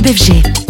CBFG.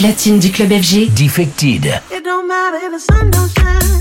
platine du club FG. Defected. It don't matter if the sun don't shine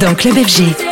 dans Club FG.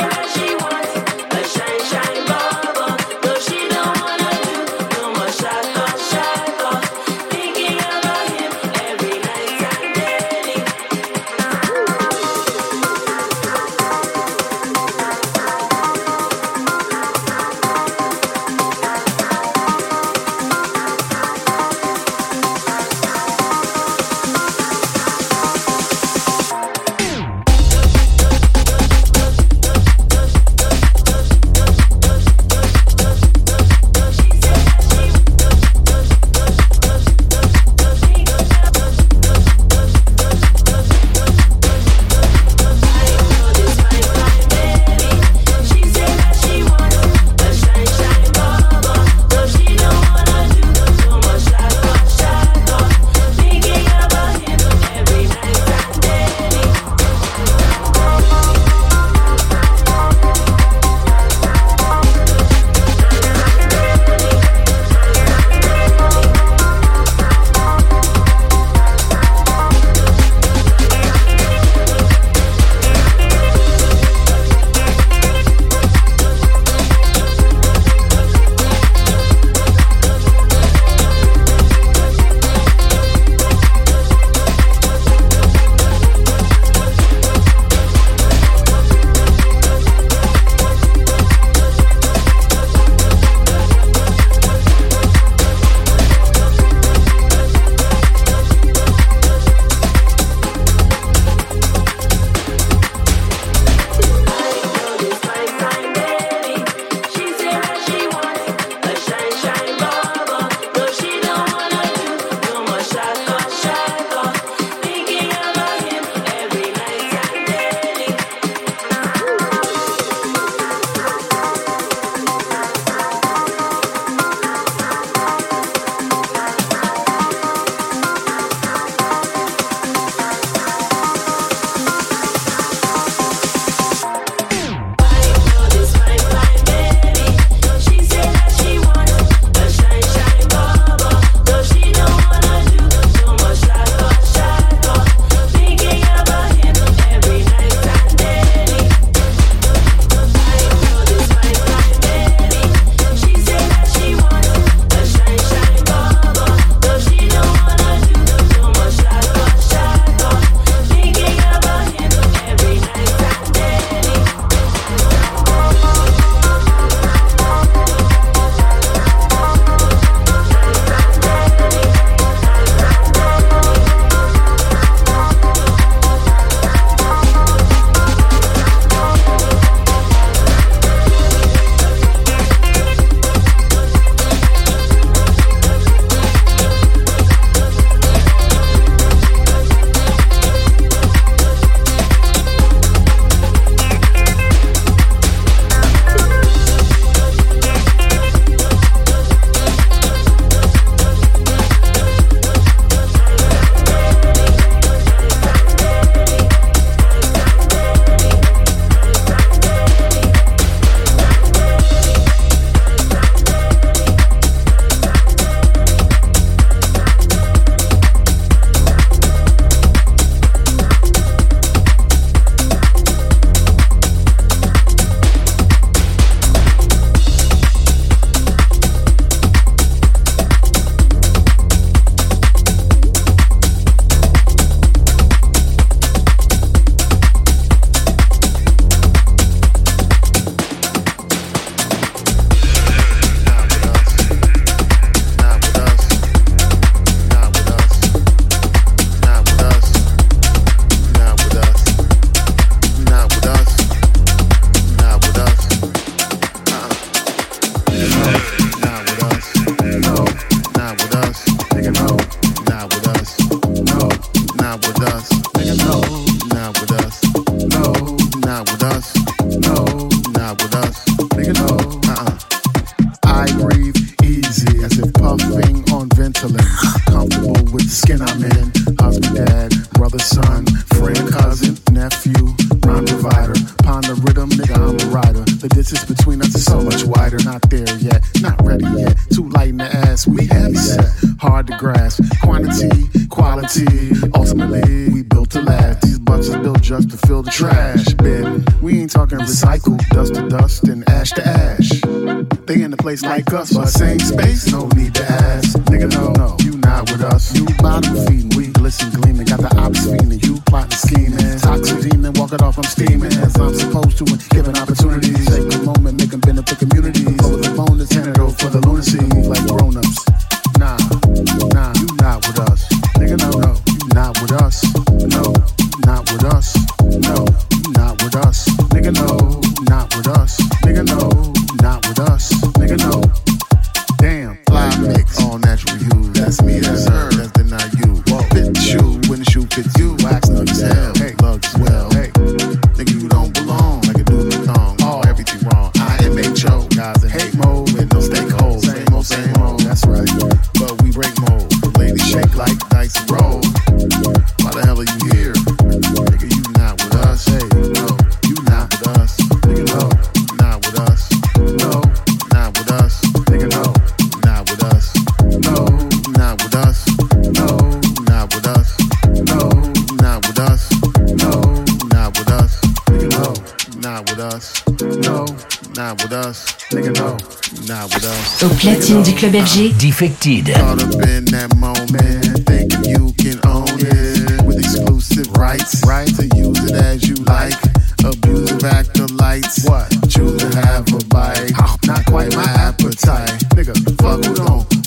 Does. us. Nigga, no, not with us. Au platine du club FG. Defected. Caught up in that moment, thinking you can own it with exclusive rights, right to use it as you like. Lights. What? Choose to have a bite. Ah, not quite my appetite. Nigga, fuck who don't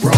bro.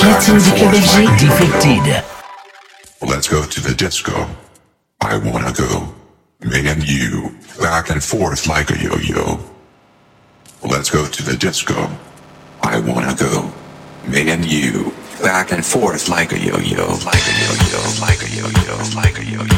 platine du club FG. Defected. Let's go to the disco. I wanna go. Me and you, back and forth like a yo-yo. Let's go to the disco. I wanna go. Me and you, back and forth like a yo-yo, like a yo-yo, like a yo-yo, like a yo-yo.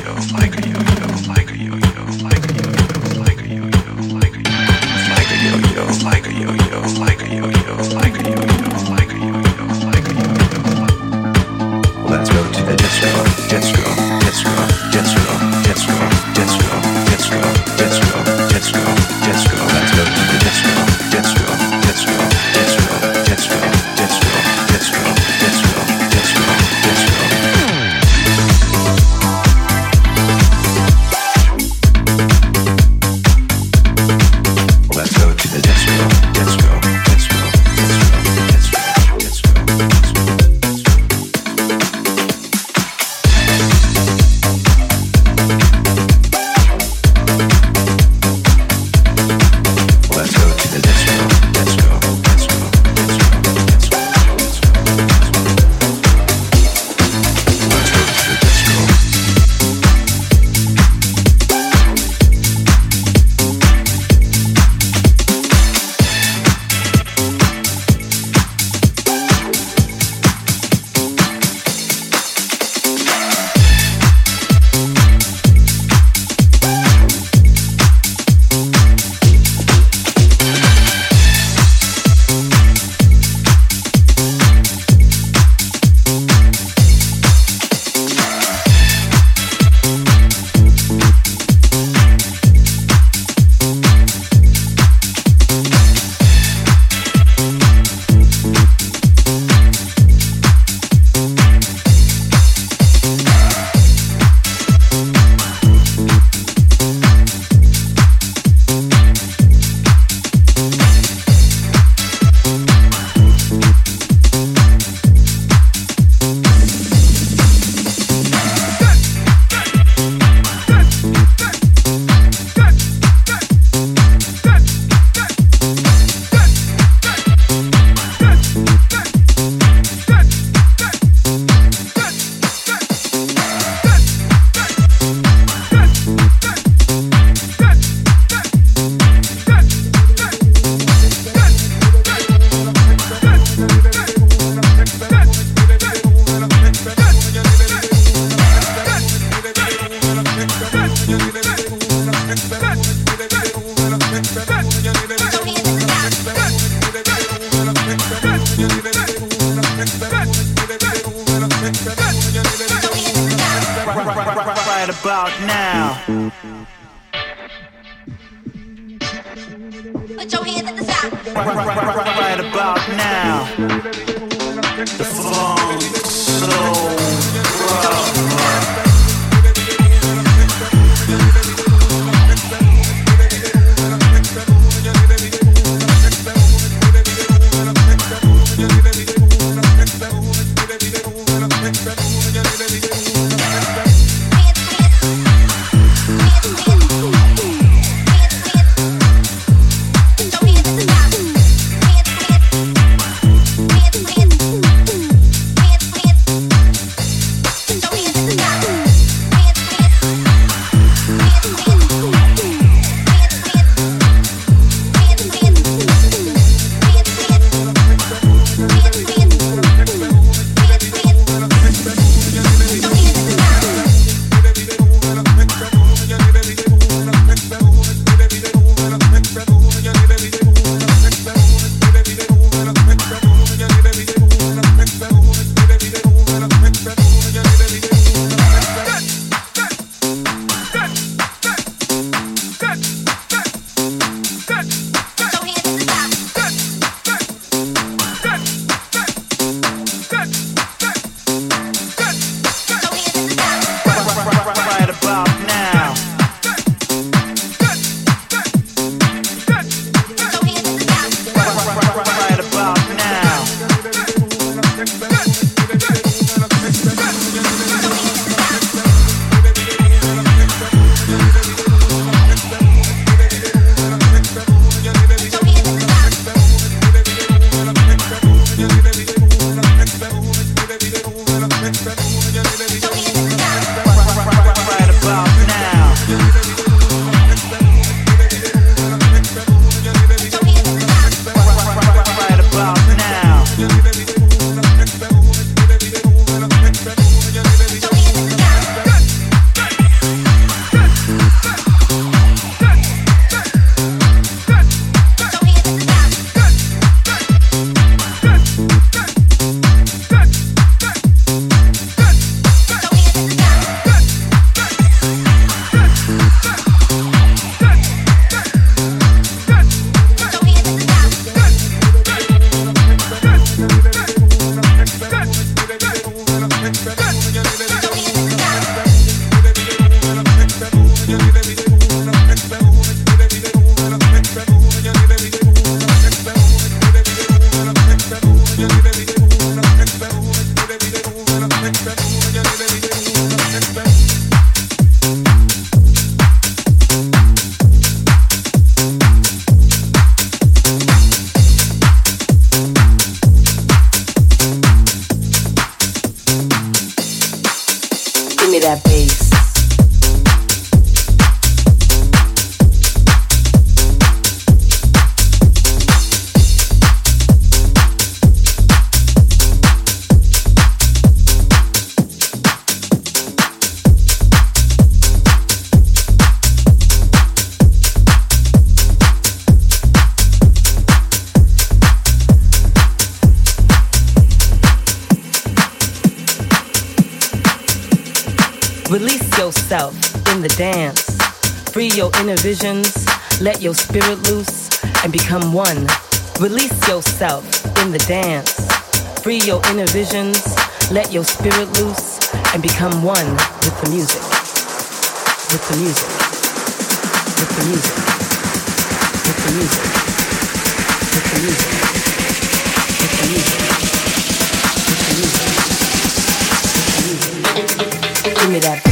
Visions. Let your spirit loose and become one. Release yourself in the dance. Free your inner visions. Let your spirit loose and become one with the music. With the music. With the music. With the music. With the music. With the music. With the music. Give me that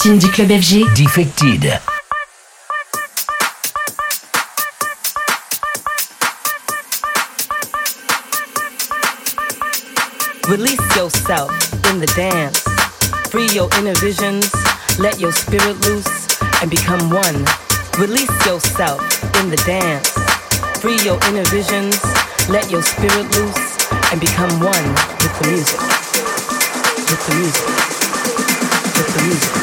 platine du club FG. Defected. Release yourself in the dance. Free your inner visions. Let your spirit loose and become one. Release yourself in the dance. Free your inner visions. Let your spirit loose and become one with the music. With the music. With the music.